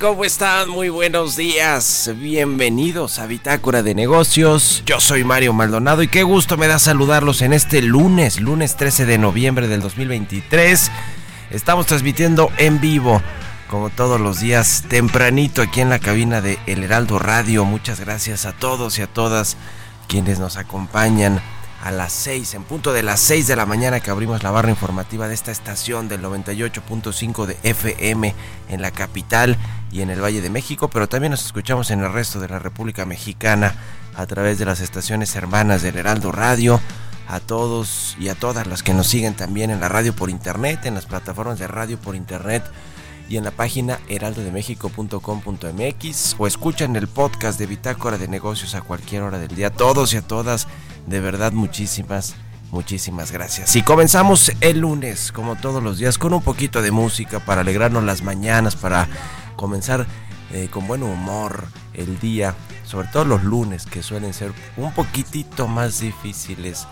¿Cómo están? Muy buenos días. Bienvenidos a Bitácora de Negocios. Yo soy Mario Maldonado y qué gusto me da saludarlos en este lunes, lunes 13 de noviembre del 2023. Estamos transmitiendo en vivo, como todos los días, tempranito aquí en la cabina de El Heraldo Radio. Muchas gracias a todos y a todas quienes nos acompañan a las 6, en punto de las 6 de la mañana que abrimos la barra informativa de esta estación del 98.5 de FM en la capital y en el Valle de México, pero también nos escuchamos en el resto de la República Mexicana a través de las estaciones hermanas del Heraldo Radio. A todos y a todas las que nos siguen también en la radio por internet, en las plataformas de radio por internet y en la página heraldodemexico.com.mx o escuchan el podcast de Bitácora de Negocios a cualquier hora del día. Todos y a todas, de verdad muchísimas, muchísimas gracias. Y comenzamos el lunes, como todos los días, con un poquito de música para alegrarnos las mañanas, para comenzar eh, con buen humor el día, sobre todo los lunes que suelen ser un poquitito más difíciles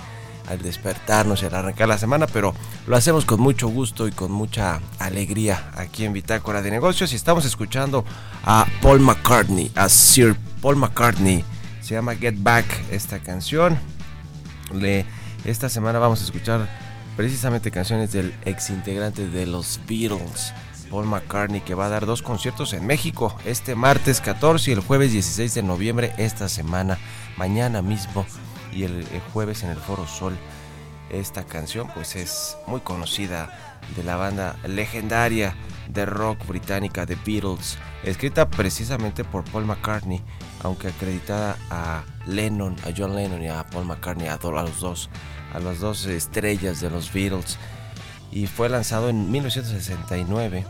al despertarnos y al arrancar la semana, pero lo hacemos con mucho gusto y con mucha alegría aquí en Bitácora de Negocios y estamos escuchando a Paul McCartney, a Sir Paul McCartney. Se llama Get Back esta canción. Esta semana vamos a escuchar precisamente canciones del ex integrante de los Beatles, Paul McCartney, que va a dar dos conciertos en México este martes 14 y el jueves 16 de noviembre esta semana, mañana mismo y el, el jueves en el Foro Sol. Esta canción pues es muy conocida de la banda legendaria de rock británica The Beatles, escrita precisamente por Paul McCartney, aunque acreditada a Lennon, a John Lennon y a Paul McCartney, a, los dos, a las dos estrellas de los Beatles, y fue lanzado en 1969.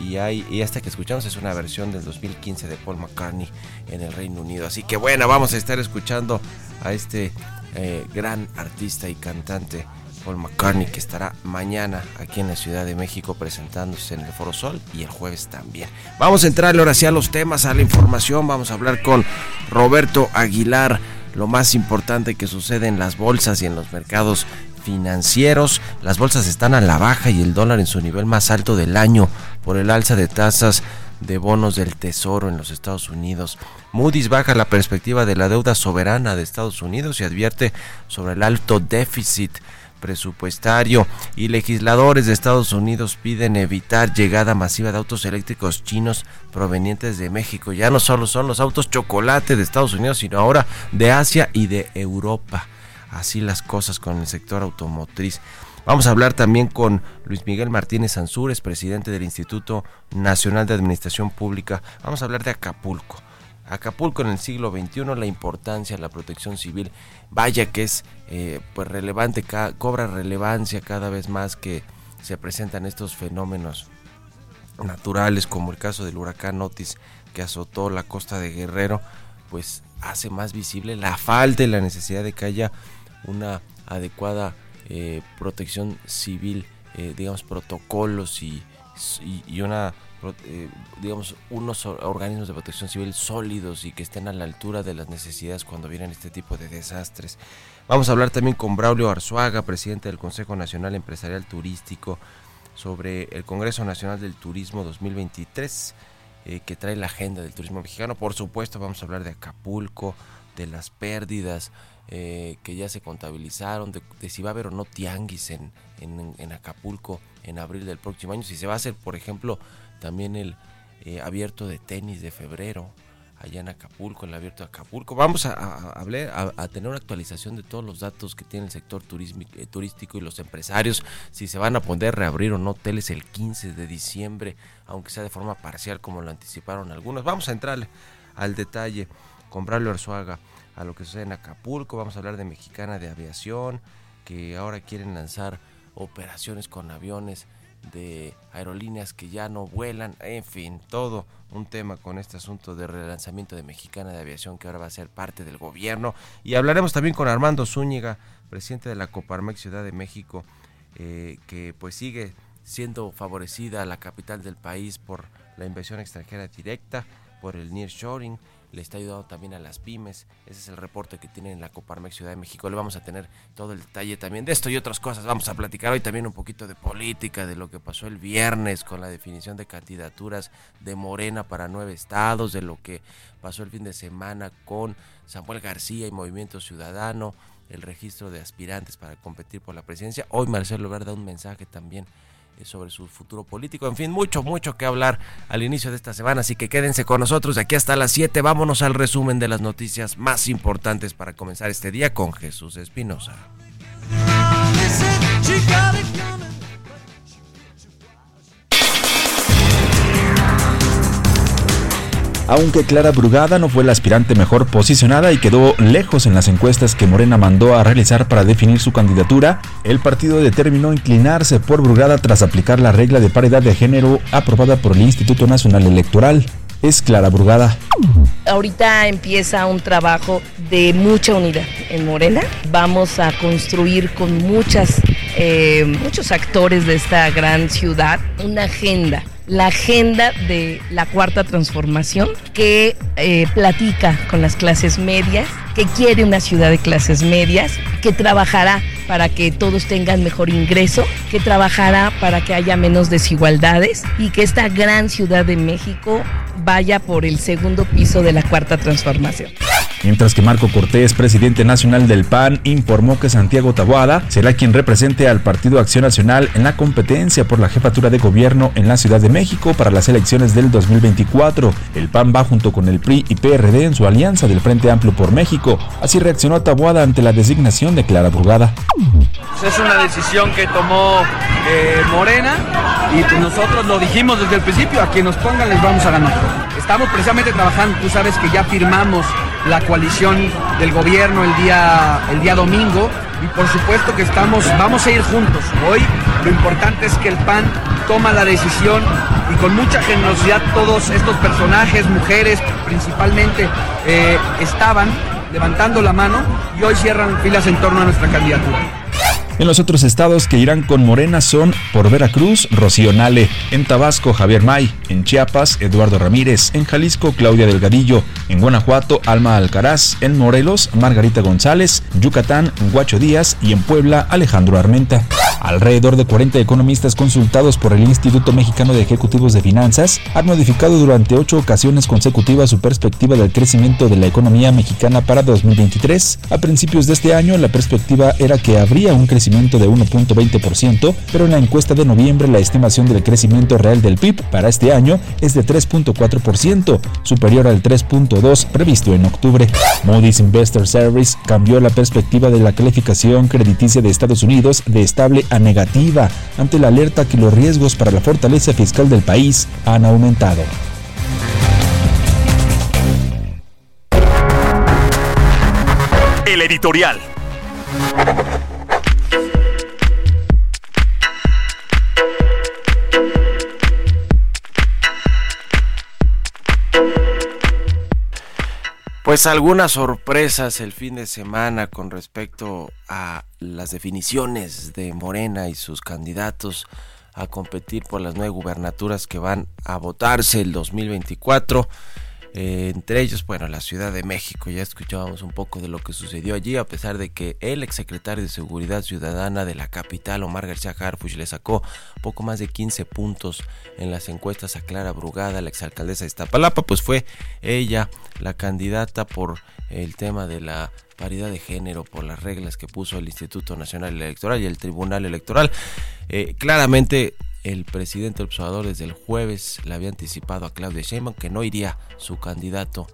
Y, hay, y esta que escuchamos es una versión del 2015 de Paul McCartney en el Reino Unido. Así que bueno, vamos a estar escuchando a este eh, gran artista y cantante Paul McCartney que estará mañana aquí en la Ciudad de México presentándose en el Foro Sol y el jueves también. Vamos a entrarle ahora sí a los temas, a la información, vamos a hablar con Roberto Aguilar, lo más importante que sucede en las bolsas y en los mercados financieros. Las bolsas están a la baja y el dólar en su nivel más alto del año por el alza de tasas de bonos del Tesoro en los Estados Unidos. Moody's baja la perspectiva de la deuda soberana de Estados Unidos y advierte sobre el alto déficit presupuestario y legisladores de Estados Unidos piden evitar llegada masiva de autos eléctricos chinos provenientes de México. Ya no solo son los autos chocolate de Estados Unidos, sino ahora de Asia y de Europa. Así las cosas con el sector automotriz. Vamos a hablar también con Luis Miguel Martínez Ansúrez, presidente del Instituto Nacional de Administración Pública. Vamos a hablar de Acapulco. Acapulco en el siglo XXI, la importancia de la protección civil, vaya que es eh, pues relevante, cobra relevancia cada vez más que se presentan estos fenómenos naturales como el caso del huracán Otis que azotó la costa de Guerrero, pues hace más visible la falta y la necesidad de que haya una adecuada eh, protección civil, eh, digamos, protocolos y, y, una, eh, digamos, unos organismos de protección civil sólidos y que estén a la altura de las necesidades cuando vienen este tipo de desastres. Vamos a hablar también con Braulio Arzuaga, presidente del Consejo Nacional Empresarial Turístico, sobre el Congreso Nacional del Turismo 2023, que trae la agenda del turismo mexicano. Por supuesto, vamos a hablar de Acapulco, de las pérdidas, eh, que ya se contabilizaron, de, si va a haber o no tianguis en, en, Acapulco en abril del próximo año, si se va a hacer, por ejemplo, también el eh, abierto de tenis de febrero allá en Acapulco, el abierto de Acapulco. Vamos a, a, a, tener una actualización de todos los datos que tiene el sector eh, turístico y los empresarios, si se van a poder reabrir o no hoteles el 15 de diciembre, aunque sea de forma parcial como lo anticiparon algunos. Vamos a entrarle al detalle con Arzuaga a lo que sucede en Acapulco, vamos a hablar de Mexicana de Aviación, que ahora quieren lanzar operaciones con aviones de aerolíneas que ya no vuelan, en fin, todo un tema con este asunto de relanzamiento de Mexicana de Aviación que ahora va a ser parte del gobierno. Y hablaremos también con Armando Zúñiga, presidente de la Coparmex Ciudad de México, eh, que pues sigue siendo favorecida la capital del país por la inversión extranjera directa, por el nearshoring le está ayudando también a las pymes. Ese es el reporte que tiene en la Coparmex Ciudad de México. Le vamos a tener todo el detalle también de esto y otras cosas. Vamos a platicar hoy también un poquito de política, de lo que pasó el viernes con la definición de candidaturas de Morena para nueve estados, de lo que pasó el fin de semana con Samuel García y Movimiento Ciudadano, el registro de aspirantes para competir por la presidencia. Hoy Marcelo Verde da un mensaje también sobre su futuro político. En fin, mucho, mucho que hablar al inicio de esta semana, así que quédense con nosotros de aquí hasta las 7. Vámonos al resumen de las noticias más importantes para comenzar este día con Jesús Espinosa. Aunque Clara Brugada no fue la aspirante mejor posicionada y quedó lejos en las encuestas que Morena mandó a realizar para definir su candidatura, el partido determinó inclinarse por Brugada tras aplicar la regla de paridad de género aprobada por el Instituto Nacional Electoral. Es Clara Brugada. Ahorita empieza un trabajo de mucha unidad en Morena. Vamos a construir con muchas, eh, muchos actores de esta gran ciudad una agenda la agenda de la cuarta transformación que eh, platica con las clases medias, que quiere una ciudad de clases medias, que trabajará para que todos tengan mejor ingreso, que trabajará para que haya menos desigualdades y que esta gran ciudad de México vaya por el segundo piso de la cuarta transformación. Mientras que Marco Cortés, presidente nacional del PAN, informó que Santiago Taboada será quien represente al Partido Acción Nacional en la competencia por la jefatura de gobierno en la Ciudad de México para las elecciones del 2024. El PAN va junto con el PRI y PRD en su alianza del Frente Amplio por México. Así reaccionó Taboada ante la designación de Clara Brugada. Es una decisión que tomó eh, Morena y pues nosotros lo dijimos desde el principio, a quien nos pongan les vamos a ganar. Estamos precisamente trabajando, tú sabes que ya firmamos la coalición del gobierno el día, el día domingo y por supuesto que estamos, vamos a ir juntos. Hoy lo importante es que el PAN toma la decisión y con mucha generosidad todos estos personajes, mujeres principalmente, eh, estaban levantando la mano y hoy cierran filas en torno a nuestra candidatura. En los otros estados que irán con Morena son por Veracruz, Rocío Nale, en Tabasco, Javier May, en Chiapas, Eduardo Ramírez, en Jalisco, Claudia Delgadillo, en Guanajuato, Alma Alcaraz, en Morelos, Margarita González, Yucatán, Guacho Díaz. Y en Puebla, Alejandro Armenta. Alrededor de 40 economistas consultados por el Instituto Mexicano de Ejecutivos de Finanzas han modificado durante ocho ocasiones consecutivas su perspectiva del crecimiento de la economía mexicana para 2023. A principios de este año, la perspectiva era que habría un crecimiento de 1.20%, pero en la encuesta de noviembre la estimación del crecimiento real del PIB para este año es de 3.4%, superior al 3.2% previsto en octubre. Moody's Investor Service cambió la perspectiva de la calificación crediticia de Estados Unidos de estable a negativa ante la alerta que los riesgos para la fortaleza fiscal del país han aumentado. El editorial. Pues algunas sorpresas el fin de semana con respecto a las definiciones de Morena y sus candidatos a competir por las nueve gubernaturas que van a votarse el 2024. Eh, entre ellos, bueno, la Ciudad de México. Ya escuchábamos un poco de lo que sucedió allí, a pesar de que el exsecretario de Seguridad Ciudadana de la capital, Omar García Harfuch, le sacó poco más de 15 puntos en las encuestas a Clara Brugada, la exalcaldesa de Iztapalapa, pues fue ella la candidata por el tema de la paridad de género por las reglas que puso el Instituto Nacional Electoral y el Tribunal Electoral. Eh, claramente el presidente observador desde el jueves le había anticipado a Claudia Sheinbaum que no iría su candidato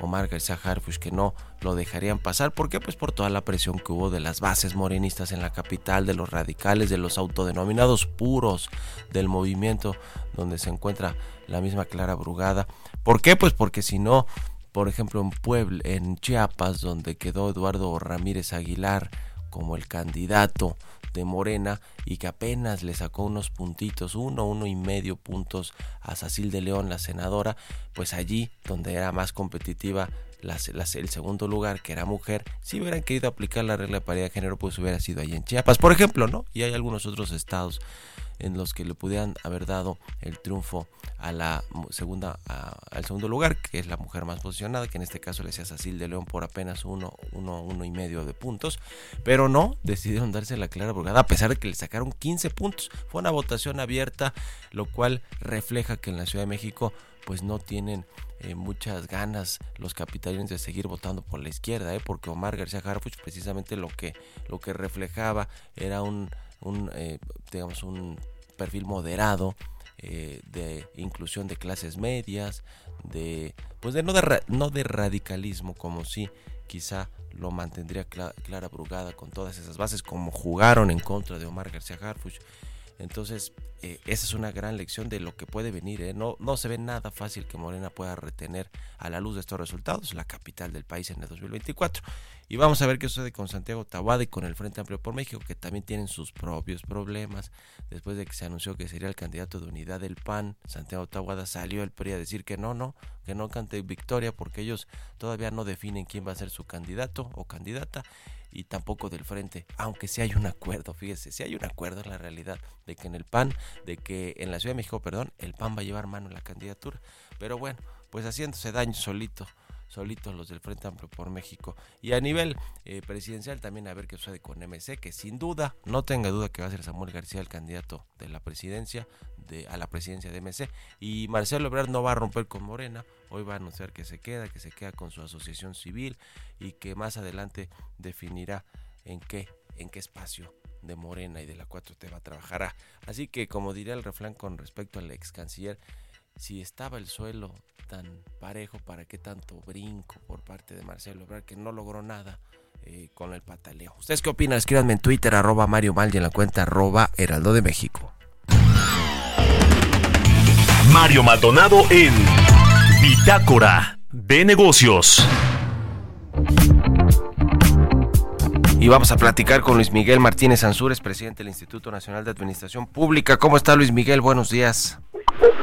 Omar García Harfuch que no lo dejarían pasar. ¿Por qué? Pues por toda la presión que hubo de las bases morenistas en la capital, de los radicales, de los autodenominados puros del movimiento donde se encuentra la misma Clara Brugada. ¿Por qué? Pues porque si no, por ejemplo en Puebla, en Chiapas, donde quedó Eduardo Ramírez Aguilar como el candidato de Morena y que apenas le sacó unos puntitos, uno, uno y medio puntos a Sacil de León, la senadora, pues allí donde era más competitiva el segundo lugar, que era mujer, si hubieran querido aplicar la regla de paridad de género, pues hubiera sido ahí en Chiapas, por ejemplo, ¿no? Y hay algunos otros estados en los que le pudieran haber dado el triunfo a la segunda al segundo lugar que es la mujer más posicionada que en este caso le decía Sacil de León por apenas uno, uno, uno y medio de puntos pero no decidieron darse la clara brugada a pesar de que le sacaron 15 puntos fue una votación abierta lo cual refleja que en la Ciudad de México pues no tienen eh, muchas ganas los capitalinos de seguir votando por la izquierda, ¿eh? porque Omar García Harfuch precisamente lo que, lo que reflejaba era un, un eh, digamos, un perfil moderado eh, de inclusión de clases medias, de, pues de no de, no de radicalismo como si quizá lo mantendría Clara Brugada con todas esas bases, como jugaron en contra de Omar García Harfuch. Entonces, eh, esa es una gran lección de lo que puede venir. ¿eh? No, no se ve nada fácil que Morena pueda retener a la luz de estos resultados la capital del país en el 2024. Y vamos a ver qué sucede con Santiago Tahuada y con el Frente Amplio por México, que también tienen sus propios problemas. Después de que se anunció que sería el candidato de unidad del PAN, Santiago Tahuada salió el PRI a decir que no, no, que no cante victoria porque ellos todavía no definen quién va a ser su candidato o candidata y tampoco del frente, aunque sí hay un acuerdo, fíjese, sí hay un acuerdo en la realidad de que en el PAN, de que en la Ciudad de México, perdón, el PAN va a llevar mano en la candidatura, pero bueno, pues haciéndose daño solito solitos los del Frente Amplio por México. Y a nivel eh, presidencial también a ver qué sucede con MC, que sin duda, no tenga duda que va a ser Samuel García el candidato de la presidencia, de, a la presidencia de MC. Y Marcelo Ebrard no va a romper con Morena, hoy va a anunciar que se queda, que se queda con su asociación civil y que más adelante definirá en qué, en qué espacio de Morena y de la 4T va a trabajar. Así que como diría el refrán con respecto al ex canciller, si estaba el suelo tan parejo, ¿para qué tanto brinco por parte de Marcelo Ebrard que no logró nada eh, con el pataleo? ¿Ustedes qué opinan? Escríbanme en Twitter, arroba Mario Mal y en la cuenta arroba Heraldo de México. Mario Maldonado en Bitácora de Negocios. Y vamos a platicar con Luis Miguel Martínez Ansúrez, presidente del Instituto Nacional de Administración Pública. ¿Cómo está Luis Miguel? Buenos días.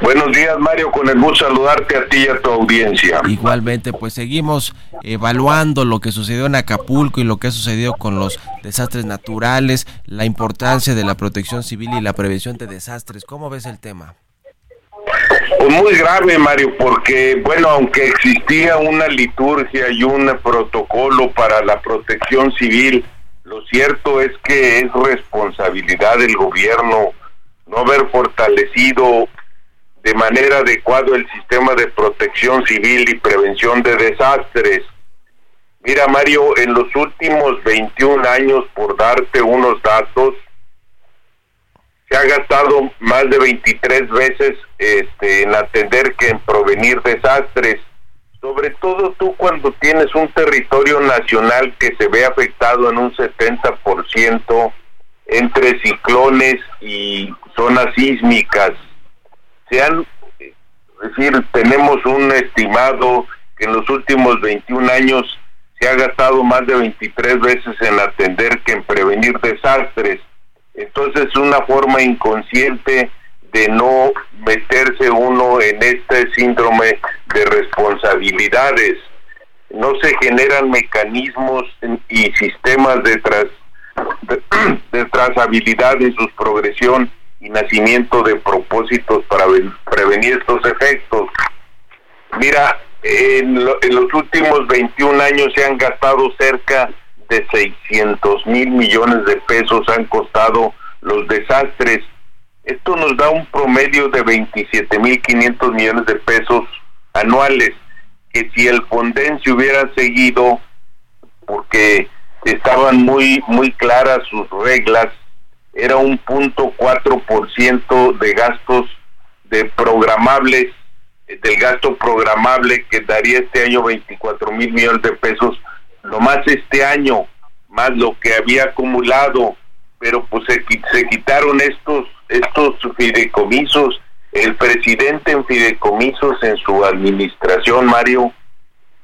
Buenos días, Mario, con el gusto saludarte a ti y a tu audiencia. Igualmente, pues seguimos evaluando lo que sucedió en Acapulco y lo que ha sucedido con los desastres naturales, la importancia de la protección civil y la prevención de desastres. ¿Cómo ves el tema? Pues muy grave, Mario, porque, bueno, aunque existía una liturgia y un protocolo para la protección civil, lo cierto es que es responsabilidad del gobierno no haber fortalecido de manera adecuada el sistema de protección civil y prevención de desastres. Mira, Mario, en los últimos 21 años, por darte unos datos, se ha gastado más de 23 veces este, en atender que en provenir desastres. Sobre todo tú cuando tienes un territorio nacional que se ve afectado en un 70% entre ciclones y zonas sísmicas. Es decir, tenemos un estimado que en los últimos 21 años se ha gastado más de 23 veces en atender que en prevenir desastres. Entonces es una forma inconsciente de no meterse uno en este síndrome de responsabilidades. No se generan mecanismos y sistemas de, tras, de, trazabilidad en su progresión y nacimiento de propósitos para prevenir estos efectos. Mira, en, en los últimos 21 años se han gastado cerca de 600 mil millones de pesos han costado los desastres. Esto nos da un promedio de 27 mil 500 millones de pesos anuales, que si el Fonden se hubiera seguido, porque estaban muy, muy claras sus reglas, era un punto cuatro por ciento de gastos de programables, del gasto programable que daría este año 24 mil millones de pesos. Lo más este año, más lo que había acumulado, pero pues se, se quitaron estos, estos fideicomisos. El presidente en fideicomisos en su administración, Mario,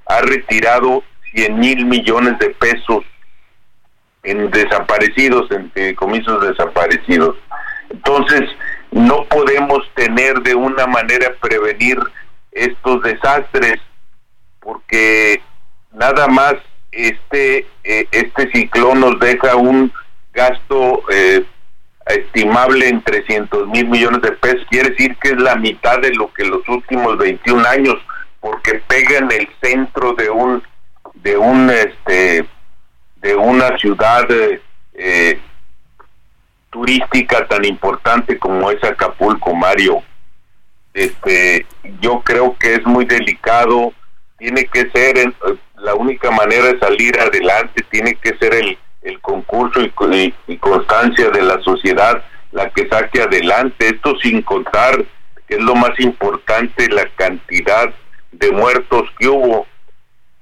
ha retirado 100 mil millones de pesos en desaparecidos, en fideicomisos desaparecidos. Entonces, no podemos tener de una manera prevenir estos desastres, porque nada más este eh, este ciclón nos deja un gasto eh, estimable en 300 mil millones de pesos quiere decir que es la mitad de lo que los últimos 21 años porque pega en el centro de un de un este de una ciudad eh, turística tan importante como es Acapulco Mario este yo creo que es muy delicado tiene que ser la única manera de salir adelante tiene que ser el, el concurso y, y, constancia de la sociedad la que saque adelante. Esto sin contar, que es lo más importante, la cantidad de muertos que hubo,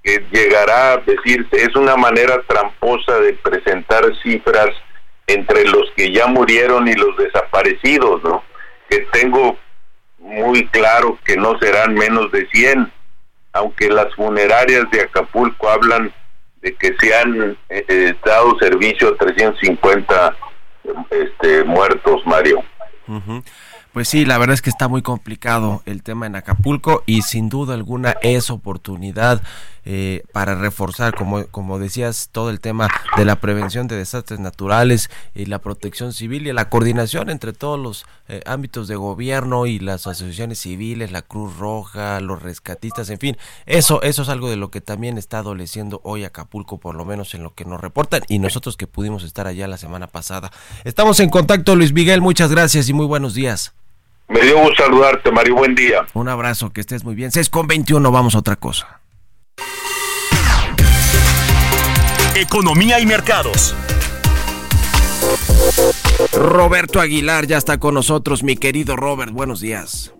que llegará a decirse, es una manera tramposa de presentar cifras entre los que ya murieron y los desaparecidos, ¿no? Que tengo muy claro que no serán menos de 100 aunque las funerarias de Acapulco hablan de que se han eh, eh, dado servicio a 350 este, muertos, Mario. Pues sí, la verdad es que está muy complicado el tema en Acapulco y sin duda alguna es oportunidad eh, para reforzar, como, como decías, todo el tema de la prevención de desastres naturales y la protección civil y la coordinación entre todos los eh, ámbitos de gobierno y las asociaciones civiles, la Cruz Roja, los rescatistas, en fin, eso, eso es algo de lo que también está adoleciendo hoy Acapulco, por lo menos en lo que nos reportan y nosotros que pudimos estar allá la semana pasada. Estamos en contacto, Luis Miguel, muchas gracias y muy buenos días. Me dio gusto saludarte, Mario. Buen día. Un abrazo, que estés muy bien. 6 con 21, vamos a otra cosa. Economía y mercados. Roberto Aguilar ya está con nosotros, mi querido Robert. Buenos días.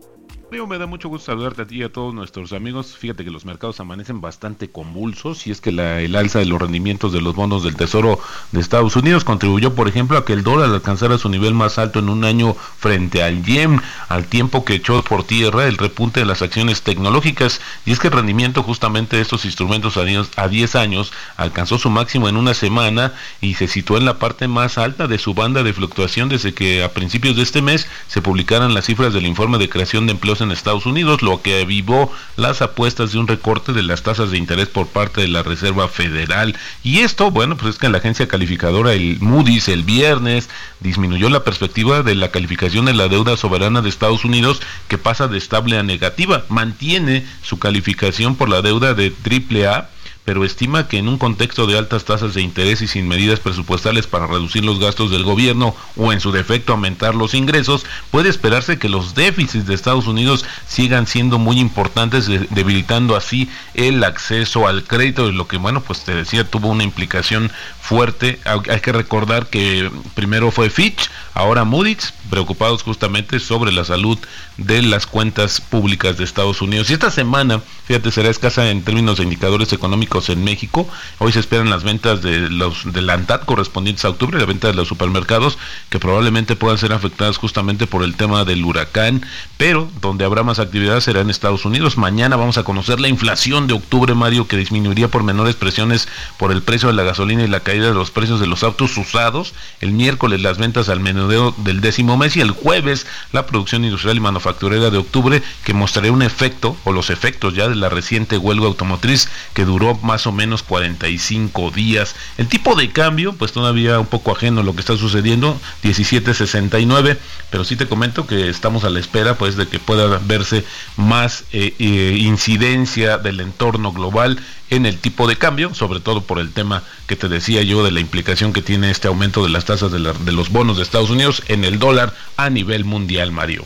Me da mucho gusto saludarte a ti y a todos nuestros amigos. Fíjate que los mercados amanecen bastante convulsos y es que la, el alza de los rendimientos de los bonos del Tesoro de Estados Unidos contribuyó, por ejemplo, a que el dólar alcanzara su nivel más alto en un año frente al yen, al tiempo que echó por tierra el repunte de las acciones tecnológicas. Y es que el rendimiento justamente de estos instrumentos a 10 años alcanzó su máximo en una semana y se situó en la parte más alta de su banda de fluctuación desde que a principios de este mes se publicaran las cifras del informe de creación de empleos en Estados Unidos, lo que avivó las apuestas de un recorte de las tasas de interés por parte de la Reserva Federal. Y esto, bueno, pues es que la agencia calificadora, el Moody's, el viernes, disminuyó la perspectiva de la calificación de la deuda soberana de Estados Unidos, que pasa de estable a negativa. Mantiene su calificación por la deuda de AAA pero estima que en un contexto de altas tasas de interés y sin medidas presupuestales para reducir los gastos del gobierno o en su defecto aumentar los ingresos, puede esperarse que los déficits de Estados Unidos sigan siendo muy importantes, debilitando así el acceso al crédito, lo que, bueno, pues te decía, tuvo una implicación fuerte. Hay que recordar que primero fue Fitch, ahora Moody's, preocupados justamente sobre la salud de las cuentas públicas de Estados Unidos. Y esta semana, fíjate, será escasa en términos de indicadores económicos en México. Hoy se esperan las ventas de los de la ANTAD correspondientes a octubre, la venta de los supermercados, que probablemente puedan ser afectadas justamente por el tema del huracán, pero donde habrá más actividad será en Estados Unidos. Mañana vamos a conocer la inflación de octubre, Mario, que disminuiría por menores presiones por el precio de la gasolina y la caída de los precios de los autos usados. El miércoles las ventas al menudeo del décimo mes y el jueves la producción industrial y manufacturera de octubre que mostrará un efecto o los efectos ya de la reciente huelga automotriz que duró más o menos 45 días. El tipo de cambio pues todavía un poco ajeno a lo que está sucediendo, 17.69, pero sí te comento que estamos a la espera pues de que pueda verse más eh, eh, incidencia del entorno global en el tipo de cambio, sobre todo por el tema que te decía yo de la implicación que tiene este aumento de las tasas de, los bonos de Estados Unidos en el dólar a nivel mundial, Mario.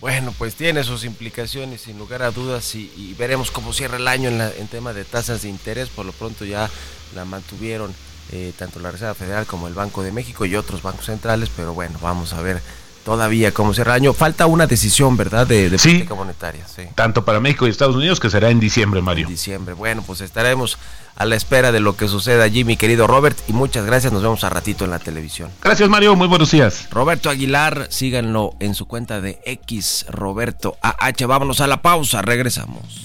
Bueno, pues tiene sus implicaciones sin lugar a dudas y, veremos cómo cierra el año en, en, tema de tasas de interés. Por lo pronto ya la mantuvieron eh, tanto la Reserva Federal como el Banco de México y otros bancos centrales, pero bueno, vamos a ver todavía como el año. Falta una decisión, ¿verdad? De, política monetaria. Sí. Tanto para México y Estados Unidos, que será en diciembre, Mario. En diciembre. Bueno, pues estaremos a la espera de lo que suceda allí, mi querido Robert. Y muchas gracias. Nos vemos a ratito en la televisión. Gracias, Mario. Muy buenos días. Roberto Aguilar, síganlo en su cuenta de X Roberto AH. Vámonos a la pausa. Regresamos.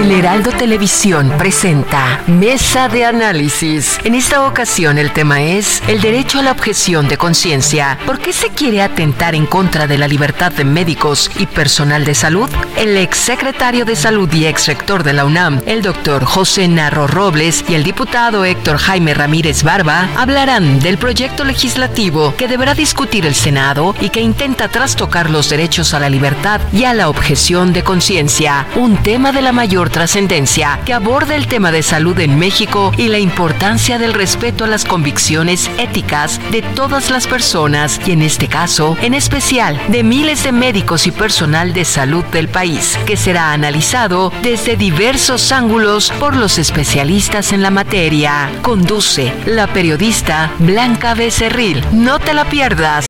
El Heraldo Televisión presenta Mesa de Análisis. En esta ocasión el tema es el derecho a la objeción de conciencia. ¿Por qué se quiere atentar en contra de la libertad de médicos y personal de salud? El exsecretario de Salud y ex rector de la UNAM, el doctor José Narro Robles y el diputado Héctor Jaime Ramírez Barba hablarán del proyecto legislativo que deberá discutir el Senado y que intenta trastocar los derechos a la libertad y a la objeción de conciencia, un tema de la trascendencia que aborda el tema de salud en México y la importancia del respeto a las convicciones éticas de todas las personas y en este caso, en especial, de miles de médicos y personal de salud del país, que será analizado desde diversos ángulos por los especialistas en la materia. Conduce la periodista Blanca Becerril. No te la pierdas.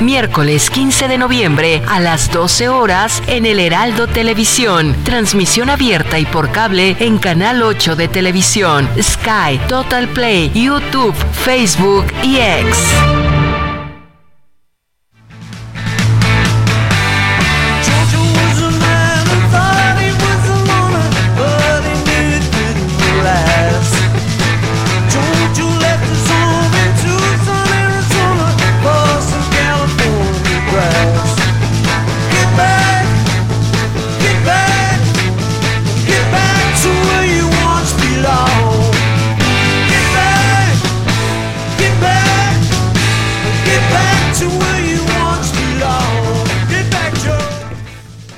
Miércoles 15 de noviembre a las 12 horas en el Heraldo Televisión. Transmisión abierta y por cable en Canal 8 de Televisión, Sky, Total Play, YouTube, Facebook y X.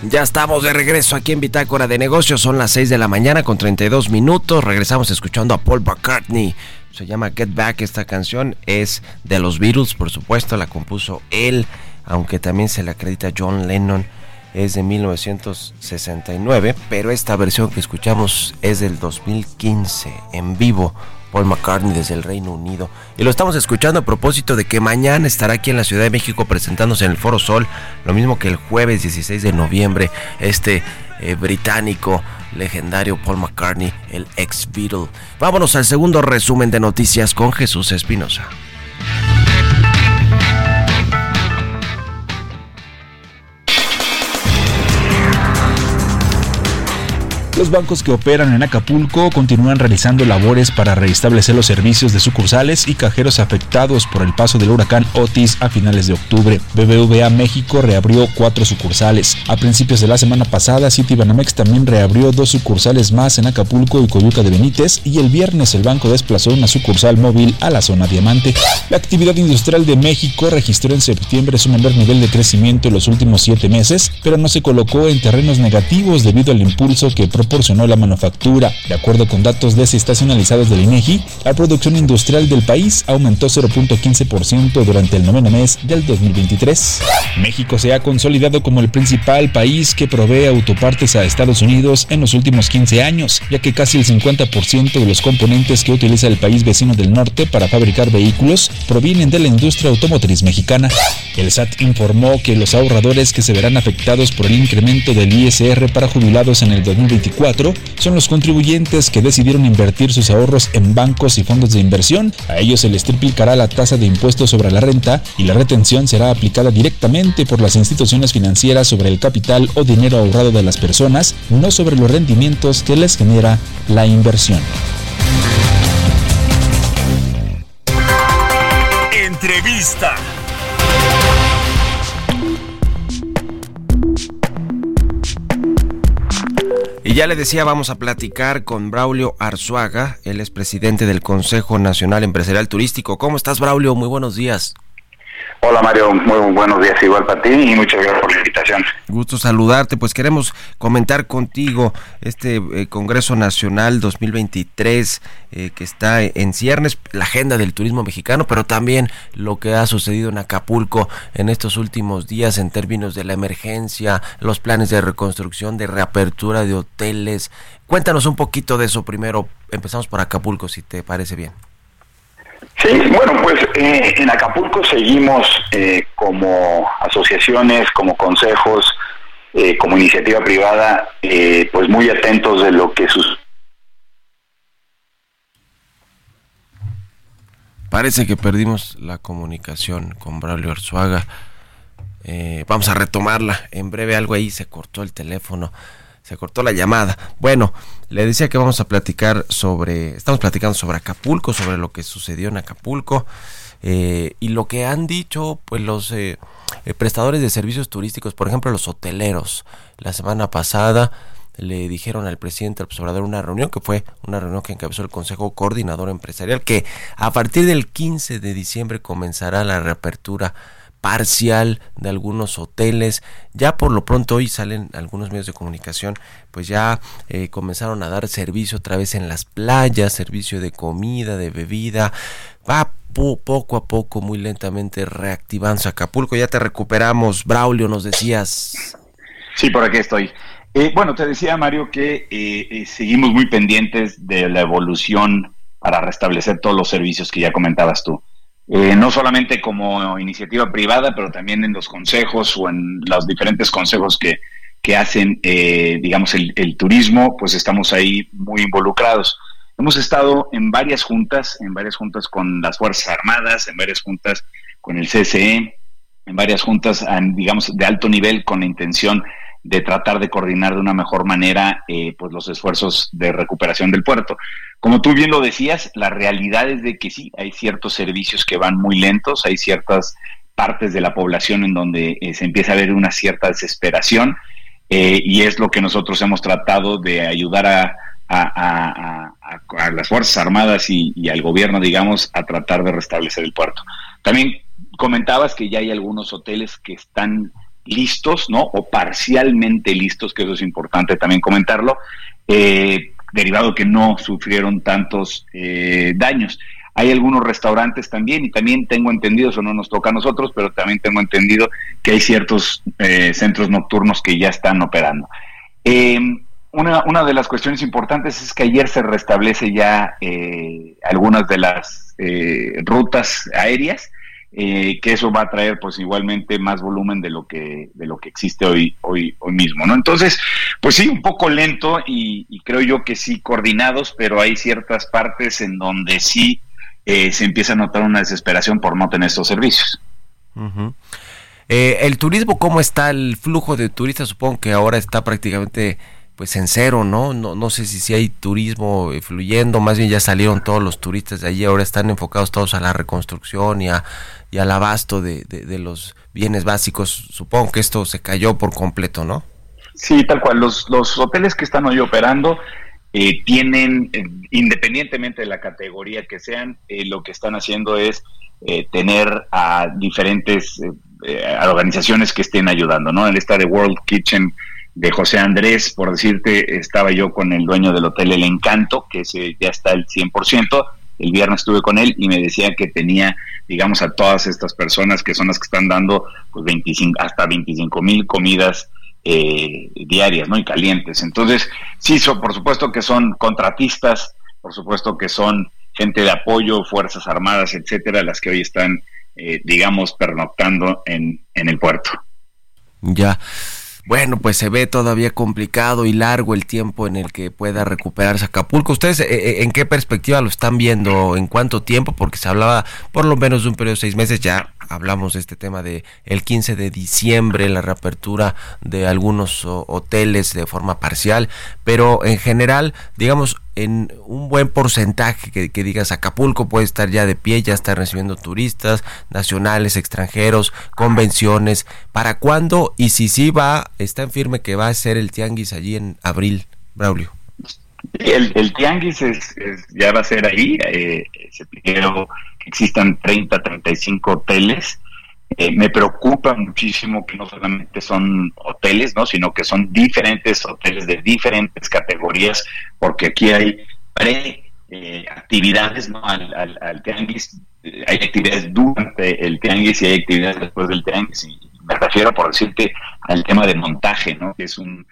Ya estamos de regreso aquí en Bitácora de Negocios. Son las 6 de la mañana con 32 minutos. Regresamos escuchando a Paul McCartney. Se llama Get Back. Esta canción es de los Beatles, por supuesto. La compuso él, aunque también se le acredita John Lennon. Es de 1969, pero esta versión que escuchamos es del 2015 en vivo. Paul McCartney desde el Reino Unido. Y lo estamos escuchando a propósito de que mañana estará aquí en la Ciudad de México presentándose en el Foro Sol, lo mismo que el jueves 16 de noviembre, este eh, británico legendario Paul McCartney, el ex Beatle. Vámonos al segundo resumen de noticias con Jesús Espinosa. Los bancos que operan en Acapulco continúan realizando labores para restablecer los servicios de sucursales y cajeros afectados por el paso del huracán Otis a finales de octubre. BBVA México reabrió cuatro sucursales. A principios de la semana pasada, Citibanamex también reabrió dos sucursales más en Acapulco y Coyuca de Benítez y el viernes el banco desplazó una sucursal móvil a la zona diamante. La actividad industrial de México registró en septiembre su menor nivel de crecimiento en los últimos siete meses, pero no se colocó en terrenos negativos debido al impulso que proporcionó la manufactura. De acuerdo con datos desestacionalizados del INEGI, la producción industrial del país aumentó 0.15% durante el noveno mes del 2023. México se ha consolidado como el principal país que provee autopartes a Estados Unidos en los últimos 15 años, ya que casi el 50% de los componentes que utiliza el país vecino del norte para fabricar vehículos provienen de la industria automotriz mexicana. El SAT informó que los ahorradores que se verán afectados por el incremento del ISR para jubilados en el 2024 son los contribuyentes que decidieron invertir sus ahorros en bancos y fondos de inversión. A ellos se les triplicará la tasa de impuesto sobre la renta y la retención será aplicada directamente por las instituciones financieras sobre el capital o dinero ahorrado de las personas, no sobre los rendimientos que les genera la inversión. Entrevista. Ya le decía, vamos a platicar con Braulio Arzuaga, él es presidente del Consejo Nacional Empresarial Turístico. ¿Cómo estás, Braulio? Muy buenos días. Hola Mario, muy buenos días igual para ti y muchas gracias por la invitación. Gusto saludarte, pues queremos comentar contigo este eh, Congreso Nacional 2023 eh, que está en ciernes, la agenda del turismo mexicano, pero también lo que ha sucedido en Acapulco en estos últimos días en términos de la emergencia, los planes de reconstrucción, de reapertura de hoteles. Cuéntanos un poquito de eso primero, empezamos por Acapulco si te parece bien. Sí, bueno, pues eh, en Acapulco seguimos eh, como asociaciones, como consejos, eh, como iniciativa privada, eh, pues muy atentos de lo que sus Parece que perdimos la comunicación con Braulio Arzuaga. Eh, vamos a retomarla. En breve algo ahí se cortó el teléfono. Se cortó la llamada. Bueno, le decía que vamos a platicar sobre... Estamos platicando sobre Acapulco, sobre lo que sucedió en Acapulco. eh, y lo que han dicho pues los eh, eh, prestadores de servicios turísticos, por ejemplo los hoteleros. La semana pasada le dijeron al presidente López Obrador una reunión que fue una reunión que encabezó el Consejo Coordinador Empresarial que a partir del 15 de diciembre comenzará la reapertura parcial de algunos hoteles. Ya por lo pronto hoy salen algunos medios de comunicación, pues ya eh, comenzaron a dar servicio otra vez en las playas, servicio de comida, de bebida. Va poco a poco, muy lentamente reactivándose Acapulco. Ya te recuperamos, Braulio, nos decías. Sí, por aquí estoy. Eh, bueno, te decía Mario que eh, seguimos muy pendientes de la evolución para restablecer todos los servicios que ya comentabas tú. Eh, no solamente como iniciativa privada, pero también en los consejos o en los diferentes consejos que, que hacen, eh, digamos, el, turismo, pues estamos ahí muy involucrados. Hemos estado en varias juntas, en varias juntas con las Fuerzas Armadas, en varias juntas con el CCE, en varias juntas, digamos, de alto nivel con la intención de tratar de coordinar de una mejor manera eh, pues los esfuerzos de recuperación del puerto. Como tú bien lo decías, la realidad es de que sí, hay ciertos servicios que van muy lentos, hay ciertas partes de la población en donde eh, se empieza a ver una cierta desesperación eh, y es lo que nosotros hemos tratado de ayudar a, las Fuerzas Armadas y, al gobierno, digamos, a tratar de restablecer el puerto. También comentabas que ya hay algunos hoteles que están listos, ¿no? O parcialmente listos, que eso es importante también comentarlo, eh, derivado que no sufrieron tantos eh, daños. Hay algunos restaurantes también, y también tengo entendido, eso no nos toca a nosotros, pero también tengo entendido que hay ciertos eh, centros nocturnos que ya están operando. Una, una, de las cuestiones importantes es que ayer se restablece ya algunas de las rutas aéreas eh, que eso va a traer pues igualmente más volumen de lo que de lo que existe hoy hoy hoy mismo no entonces pues sí un poco lento y, creo yo que sí coordinados pero hay ciertas partes en donde sí eh, se empieza a notar una desesperación por no tener estos servicios. Eh, el turismo cómo está el flujo de turistas supongo que ahora está prácticamente pues en cero, ¿no? No, no sé si, si hay turismo fluyendo, más bien ya salieron todos los turistas de allí, ahora están enfocados todos a la reconstrucción y, a, y al abasto de, de, los bienes básicos. Supongo que esto se cayó por completo, ¿no? Sí, tal cual. Los, los hoteles que están hoy operando eh, tienen, eh, independientemente de la categoría que sean, eh, lo que están haciendo es tener a diferentes organizaciones que estén ayudando, ¿no? En esta de World Kitchen de José Andrés, por decirte, estaba yo con el dueño del hotel El Encanto, que ya está el 100%. El viernes estuve con él y me decía que tenía, digamos, a todas estas personas que son las que están dando pues 25, hasta 25 mil comidas eh, diarias, ¿no? Y calientes. Entonces, sí, son, por supuesto que son contratistas, por supuesto que son gente de apoyo, Fuerzas Armadas, etcétera, las que hoy están, eh, digamos, pernoctando en, en el puerto. Ya. Bueno, pues se ve todavía complicado y largo el tiempo en el que pueda recuperarse Acapulco. ¿Ustedes eh, eh, en qué perspectiva lo están viendo? ¿En cuánto tiempo? Porque se hablaba por lo menos de un periodo de seis meses. Ya hablamos de este tema de el 15 de diciembre, la reapertura de algunos hoteles de forma parcial. Pero en general, digamos, en un buen porcentaje que, digas Acapulco puede estar ya de pie, ya está recibiendo turistas nacionales, extranjeros, convenciones. ¿Para cuándo? Y si sí va, está en firme que va a ser el tianguis allí en abril, Braulio. El, el tianguis es, ya va a ser ahí. Eh, se pidieron que existan 30, 35 hoteles eh, me preocupa muchísimo que no solamente son hoteles, ¿no? sino que son diferentes hoteles de diferentes categorías, porque aquí hay pre actividades ¿no? al, al, tianguis, eh, hay actividades durante el tianguis y hay actividades después del tianguis. Y me refiero, por decirte, al tema de montaje, ¿no? que es un,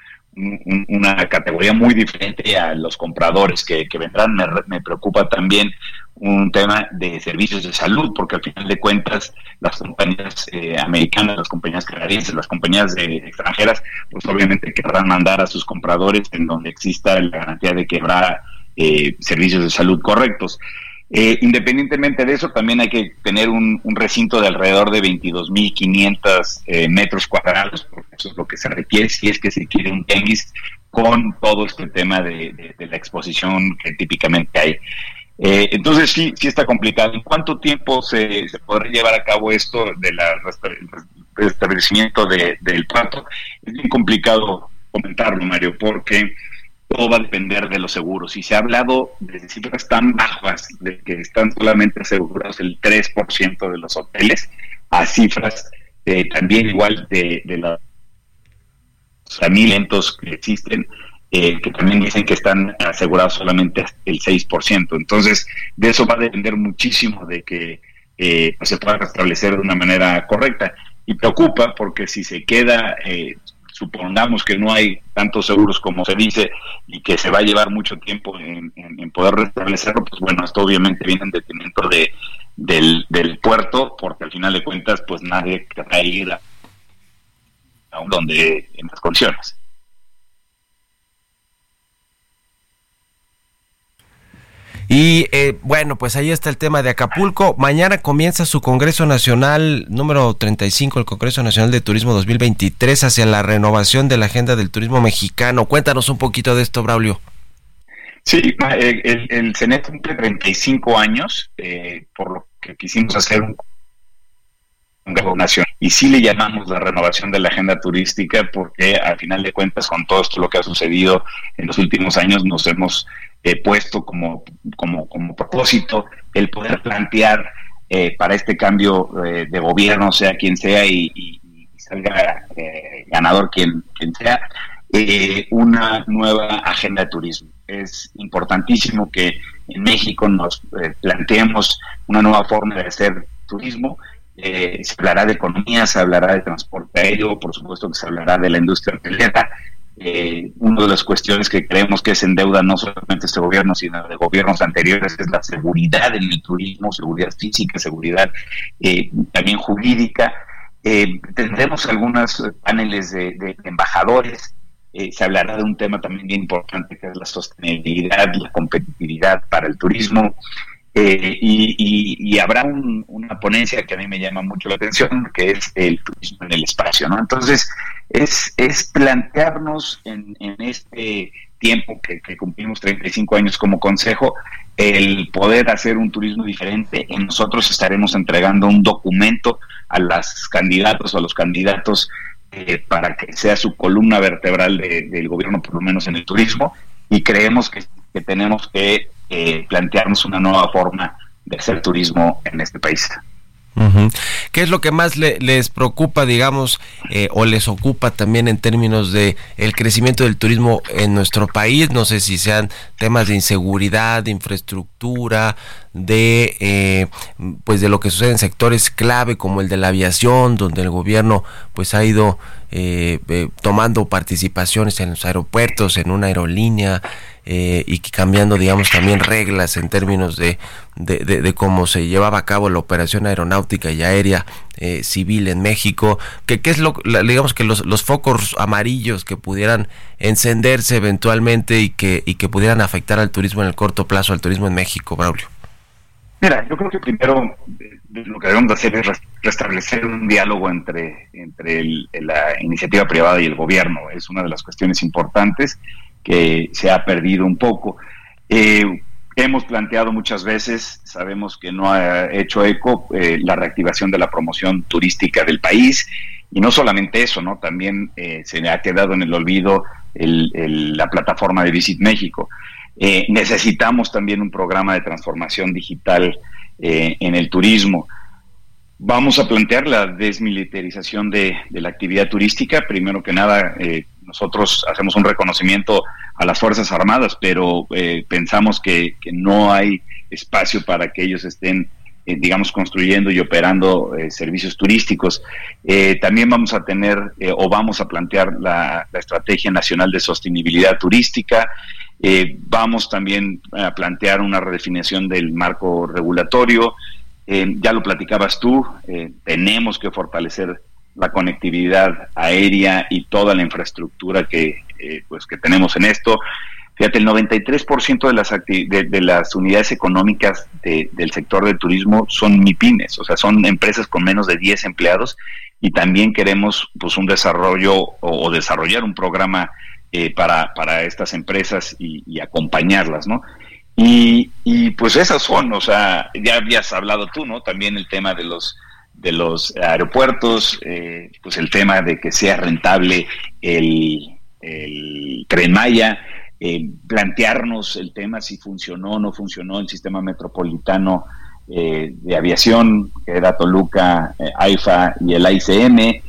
una categoría muy diferente a los compradores que, vendrán. Me, preocupa también un tema de servicios de salud, porque al final de cuentas las compañías eh, americanas, las compañías canadienses, las compañías extranjeras, pues obviamente querrán mandar a sus compradores en donde exista la garantía de que habrá eh, servicios de salud correctos. Eh, independientemente de eso, también hay que tener un, recinto de alrededor de 22.500 eh, metros cuadrados, porque eso es lo que se requiere si es que se quiere un tenis con todo este tema de, la exposición que típicamente hay. Eh, entonces sí, sí está complicado. ¿En cuánto tiempo se, se podrá llevar a cabo esto del restablecimiento del puerto? Es bien complicado comentarlo, Mario, porque todo va a depender de los seguros. Y se ha hablado de cifras tan bajas, de que están solamente asegurados el 3% de los hoteles, a cifras eh, también igual de, de los alimentos que existen, eh, que también dicen que están asegurados solamente el 6%. Entonces, de eso va a depender muchísimo de que eh, pues se pueda restablecer de una manera correcta. Y preocupa porque si se queda eh, supongamos que no hay tantos seguros como se dice y que se va a llevar mucho tiempo en, poder restablecerlo, pues bueno, esto obviamente viene en detrimento de, del, puerto, porque al final de cuentas, pues nadie querrá ir a, a donde en las condiciones. Y eh, bueno, pues ahí está el tema de Acapulco. Mañana comienza su Congreso Nacional número 35, el Congreso Nacional de Turismo 2023, hacia la renovación de la agenda del turismo mexicano. Cuéntanos un poquito de esto, Braulio. Sí, el, el CENET cumple 35 años, eh, por lo que quisimos hacer un nacional y sí le llamamos la renovación de la agenda turística porque al final de cuentas con todo esto lo que ha sucedido en los últimos años nos hemos eh, puesto como, como, como propósito el poder plantear eh, para este cambio eh, de gobierno, sea quien sea, y, salga ganador quien, quien sea, una nueva agenda de turismo. Es importantísimo que en México nos planteemos una nueva forma de hacer turismo. Se hablará de economía, se hablará de transporte aéreo, por supuesto que se hablará de la industria hotelera, eh, una de las cuestiones que creemos que se endeuda no solamente este gobierno, sino de gobiernos anteriores, es la seguridad en el turismo, seguridad física, seguridad eh, también jurídica. Eh, tendremos algunos paneles de, embajadores. Eh, se hablará de un tema también bien importante que es la sostenibilidad, la competitividad para el turismo. Eh, y, habrá una ponencia que a mí me llama mucho la atención, que es el turismo en el espacio, ¿no? Entonces, es, es plantearnos en, este tiempo que, cumplimos 35 años como consejo, el poder hacer un turismo diferente. Y nosotros estaremos entregando un documento a los candidatos o a los candidatos eh, para que sea su columna vertebral del gobierno, por lo menos en el turismo, y creemos que, que tenemos que eh, plantearnos una nueva forma de hacer turismo en este país. ¿Qué es lo que más les preocupa, digamos, eh, o les ocupa también en términos de el crecimiento del turismo en nuestro país? No sé si sean temas de inseguridad, de infraestructura, de eh, pues de lo que sucede en sectores clave como el de la aviación, donde el gobierno pues ha ido tomando participaciones en los aeropuertos, en una aerolínea. Eh, y cambiando, digamos, también reglas en términos de, de, cómo se llevaba a cabo la operación aeronáutica y aérea eh, civil en México, que qué es lo, digamos que los, los focos amarillos que pudieran encenderse eventualmente y que, y que pudieran afectar al turismo en el corto plazo, al turismo en México, Braulio. Mira, yo creo que primero eh, lo que debemos hacer es restablecer un diálogo entre, entre la iniciativa privada y el gobierno. Es una de las cuestiones importantes que se ha perdido un poco. Eh, hemos planteado muchas veces, sabemos que no ha hecho eco eh, la reactivación de la promoción turística del país y no solamente eso, no también eh, se le ha quedado en el olvido la plataforma de Visit México. necesitamos también un programa de transformación digital en el turismo. Vamos a plantear la desmilitarización de, de la actividad turística. Primero que nada, nosotros hacemos un reconocimiento a las Fuerzas Armadas, pero eh, pensamos que, no hay espacio para que ellos estén, eh, digamos, construyendo y operando eh, servicios turísticos. también vamos a tener o vamos a plantear la, Estrategia Nacional de Sostenibilidad Turística. vamos también a plantear una redefinición del marco regulatorio. ya lo platicabas tú, tenemos que fortalecer la conectividad aérea y toda la infraestructura que, eh, pues, que tenemos en esto. Fíjate, el 93% de las, de, de, las unidades económicas del sector del turismo son MIPINES, o sea, son empresas con menos de 10 empleados y también queremos pues un desarrollo o, desarrollar un programa eh, para, para estas empresas y, y acompañarlas, ¿no? Y, y, pues esas son, o sea, ya habías hablado tú, ¿no? También el tema de los de los aeropuertos, eh, pues el tema de que sea rentable el, el Tren Maya, eh, plantearnos el tema si funcionó o no funcionó el sistema metropolitano eh, de aviación, que era Toluca, eh, AIFA y el ICM.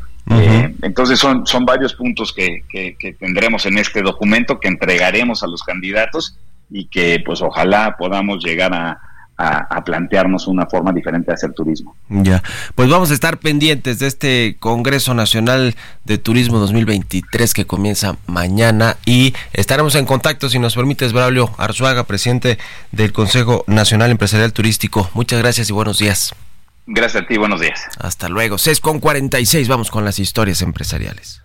entonces son, son varios puntos que, que tendremos en este documento que entregaremos a los candidatos y que pues ojalá podamos llegar a, a, plantearnos una forma diferente de hacer turismo. Ya, pues vamos a estar pendientes de este Congreso Nacional de Turismo 2023 que comienza mañana y estaremos en contacto, si nos permites, Braulio Arzuaga, presidente del Consejo Nacional Empresarial Turístico. Muchas gracias y buenos días. Gracias a ti, buenos días. Hasta luego. 6 con 46, vamos con las historias empresariales.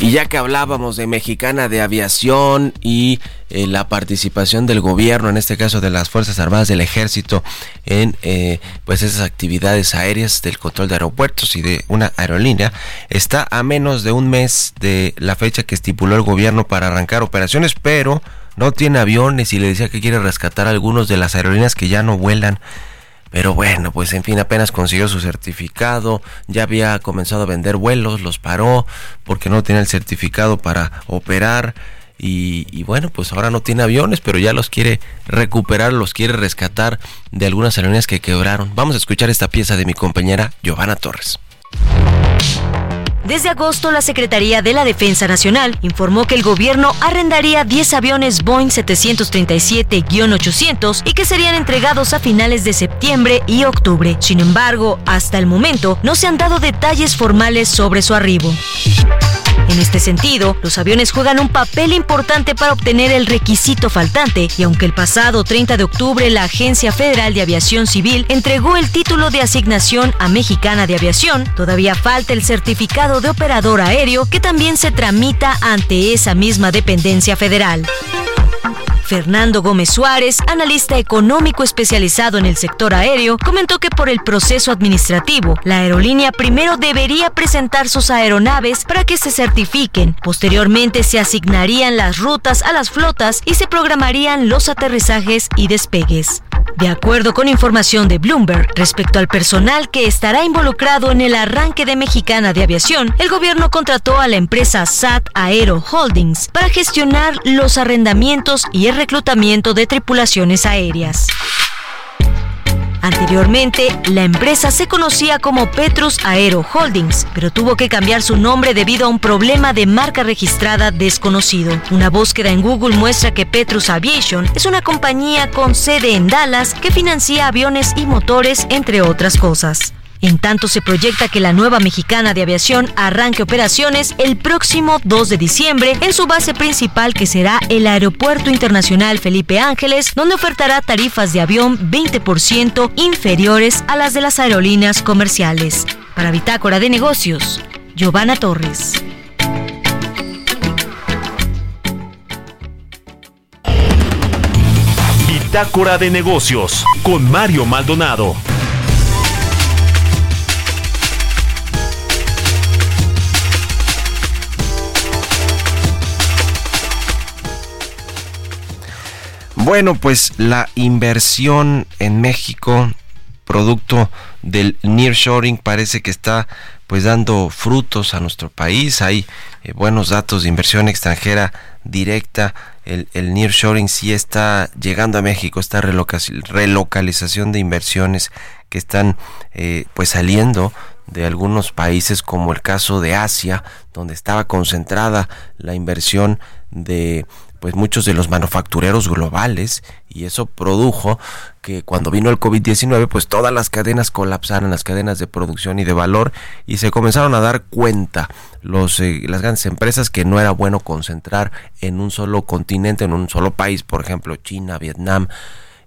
Y ya que hablábamos de Mexicana de Aviación y eh, la participación del gobierno, en este caso de las Fuerzas Armadas del Ejército, en eh, pues esas actividades aéreas del control de aeropuertos y de una aerolínea, está a menos de un mes de la fecha que estipuló el gobierno para arrancar operaciones, pero no tiene aviones y le decía que quiere rescatar algunos de las aerolíneas que ya no vuelan. Pero bueno, pues en fin, apenas consiguió su certificado, ya había comenzado a vender vuelos, los paró porque no tenía el certificado para operar. Y, bueno, pues ahora no tiene aviones, pero ya los quiere recuperar, los quiere rescatar de algunas aerolíneas que quebraron. Vamos a escuchar esta pieza de mi compañera Giovanna Torres. Desde agosto, la Secretaría de la Defensa Nacional informó que el gobierno arrendaría 10 aviones Boeing 737-800 y que serían entregados a finales de septiembre y octubre. Sin embargo, hasta el momento no se han dado detalles formales sobre su arribo. En este sentido, los aviones juegan un papel importante para obtener el requisito faltante y aunque el pasado 30 de octubre la Agencia Federal de Aviación Civil entregó el título de asignación a Mexicana de Aviación, todavía falta el certificado de operador aéreo que también se tramita ante esa misma dependencia federal. Fernando Gómez Suárez, analista económico especializado en el sector aéreo, comentó que por el proceso administrativo, la aerolínea primero debería presentar sus aeronaves para que se certifiquen. Posteriormente se asignarían las rutas a las flotas y se programarían los aterrizajes y despegues. De acuerdo con información de Bloomberg, respecto al personal que estará involucrado en el arranque de Mexicana de Aviación, el gobierno contrató a la empresa SAT Aero Holdings para gestionar los arrendamientos y el reclutamiento de tripulaciones aéreas. Anteriormente, la empresa se conocía como Petrus Aero Holdings, pero tuvo que cambiar su nombre debido a un problema de marca registrada desconocido. Una búsqueda en Google muestra que Petrus Aviation es una compañía con sede en Dallas que financia aviones y motores, entre otras cosas. En tanto, se proyecta que la nueva mexicana de aviación arranque operaciones el próximo 2 de diciembre en su base principal que será el Aeropuerto Internacional Felipe Ángeles, donde ofertará tarifas de avión 20% inferiores a las de las aerolíneas comerciales. Para Bitácora de Negocios, Giovanna Torres. Bitácora de Negocios con Mario Maldonado. Bueno, pues la inversión en México, producto del nearshoring, parece que está pues dando frutos a nuestro país. Hay eh, buenos datos de inversión extranjera directa. El, el nearshoring sí está llegando a México, esta relocalización de inversiones que están eh, pues saliendo de algunos países como el caso de Asia, donde estaba concentrada la inversión de pues muchos de los manufactureros globales y eso produjo que cuando vino el COVID-19 pues todas las cadenas colapsaron, las cadenas de producción y de valor y se comenzaron a dar cuenta los, eh, las grandes empresas que no era bueno concentrar en un solo continente, en un solo país, por ejemplo China, Vietnam,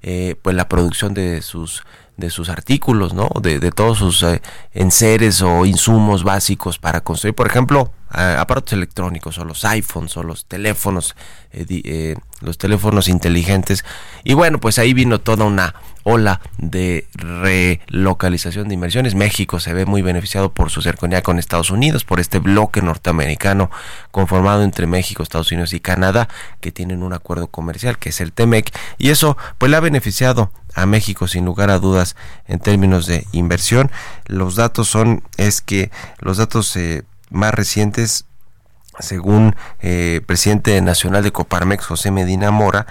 eh, pues la producción de sus de sus artículos, ¿no? De, todos sus eh, enseres o insumos básicos para construir, por ejemplo, aparatos electrónicos o los iPhones o los teléfonos, eh, eh, los teléfonos inteligentes. Y bueno, pues ahí vino toda una ola de relocalización de inversiones. México se ve muy beneficiado por su cercanía con Estados Unidos, por este bloque norteamericano conformado entre México, Estados Unidos y Canadá, que tienen un acuerdo comercial que es el TEMEC. Y eso pues le ha beneficiado a México sin lugar a dudas en términos de inversión. Los datos son, es que los datos eh, más recientes, según eh, presidente nacional de Coparmex, José Medina Mora,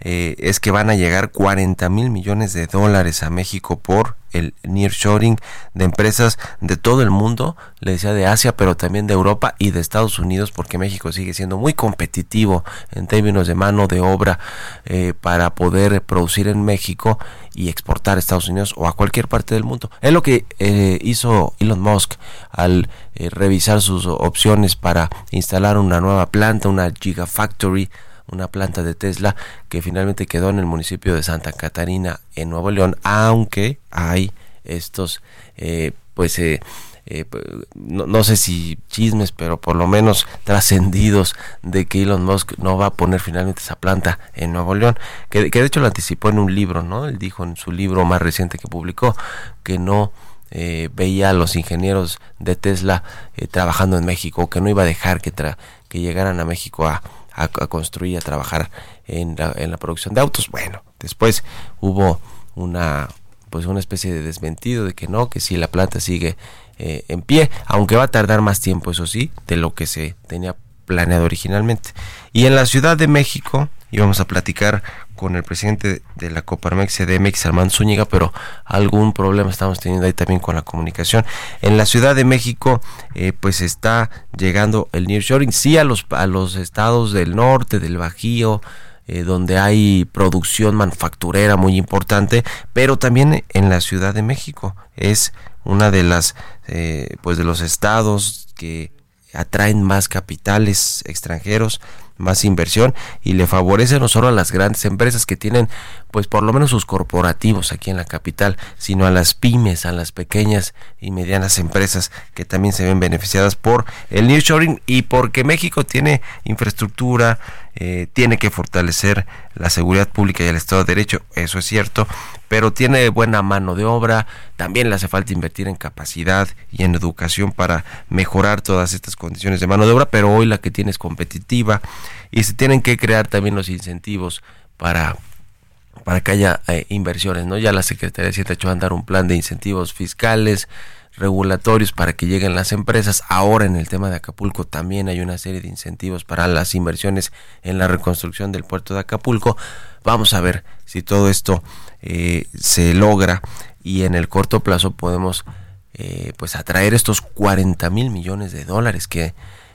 eh, es que van a llegar 40 mil millones de dólares a México por el nearshoring de empresas de todo el mundo, le decía de Asia, pero también de Europa y de Estados Unidos, porque México sigue siendo muy competitivo en términos de mano de obra eh, para poder producir en México y exportar a Estados Unidos o a cualquier parte del mundo. Es lo que eh, hizo Elon Musk al revisar sus opciones para instalar una nueva planta, una Gigafactory una planta de Tesla que finalmente quedó en el municipio de Santa Catarina, en Nuevo León, aunque hay estos, eh, pues, eh, eh, no, sé si chismes, pero por lo menos trascendidos de que Elon Musk no va a poner finalmente esa planta en Nuevo León, que, de hecho lo anticipó en un libro, ¿no? Él dijo en su libro más reciente que publicó que no veía a los ingenieros de Tesla trabajando en México, que no iba a dejar que, que llegaran a México a, a, construir, a trabajar en la, en la producción de autos. Bueno, después hubo una pues una especie de desmentido de que no, que si la planta sigue eh, en pie, aunque va a tardar más tiempo, eso sí, de lo que se tenía planeado originalmente. Y en la Ciudad de México íbamos a platicar con el presidente de la Coparmex CDMX, Armando Zúñiga, pero algún problema estamos teniendo ahí también con la comunicación. En la Ciudad de México, eh, pues está llegando el nearshoring, sí a los, a los estados del norte, del Bajío, eh, donde hay producción manufacturera muy importante, pero también en la Ciudad de México es una de las, eh, pues de los estados que atraen más capitales extranjeros más inversión y le favorece no solo a las grandes empresas que tienen pues por lo menos sus corporativos aquí en la capital, sino a las pymes, a las pequeñas y medianas empresas que también se ven beneficiadas por el nearshoring y porque México tiene infraestructura, eh, tiene que fortalecer la seguridad pública y el Estado de Derecho, eso es cierto, pero tiene buena mano de obra, también le hace falta invertir en capacidad y en educación para mejorar todas estas condiciones de mano de obra, pero hoy la que tiene es competitiva y se tienen que crear también los incentivos para para que haya eh, inversiones, ¿no? Ya la Secretaría de Hacienda echó a andar un plan de incentivos fiscales, regulatorios para que lleguen las empresas. Ahora en el tema de Acapulco también hay una serie de incentivos para las inversiones en la reconstrucción del puerto de Acapulco. Vamos a ver si todo esto eh, se logra y en el corto plazo podemos eh, pues atraer estos 40 mil millones de dólares que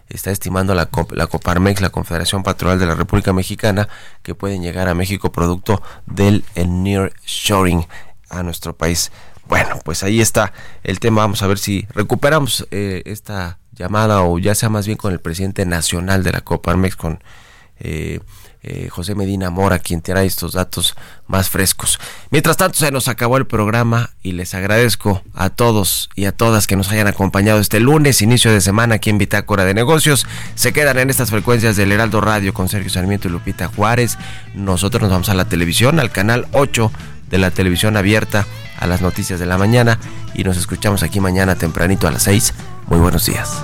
está estimando la, la Coparmex, la Confederación Patronal de la República Mexicana, que pueden llegar a México producto del near shoring a nuestro país. Bueno, pues ahí está el tema. Vamos a ver si recuperamos eh, esta llamada o ya sea más bien con el presidente nacional de la Coparmex, con eh, eh, José Medina Mora, quien te hará estos datos más frescos. Mientras tanto, se nos acabó el programa y les agradezco a todos y a todas que nos hayan acompañado este lunes, inicio de semana aquí en Bitácora de Negocios. Se quedan en estas frecuencias del Heraldo Radio con Sergio Sarmiento y Lupita Juárez. Nosotros nos vamos a la televisión, al canal 8 de la televisión abierta a las noticias de la mañana y nos escuchamos aquí mañana tempranito a las 6. Muy buenos días.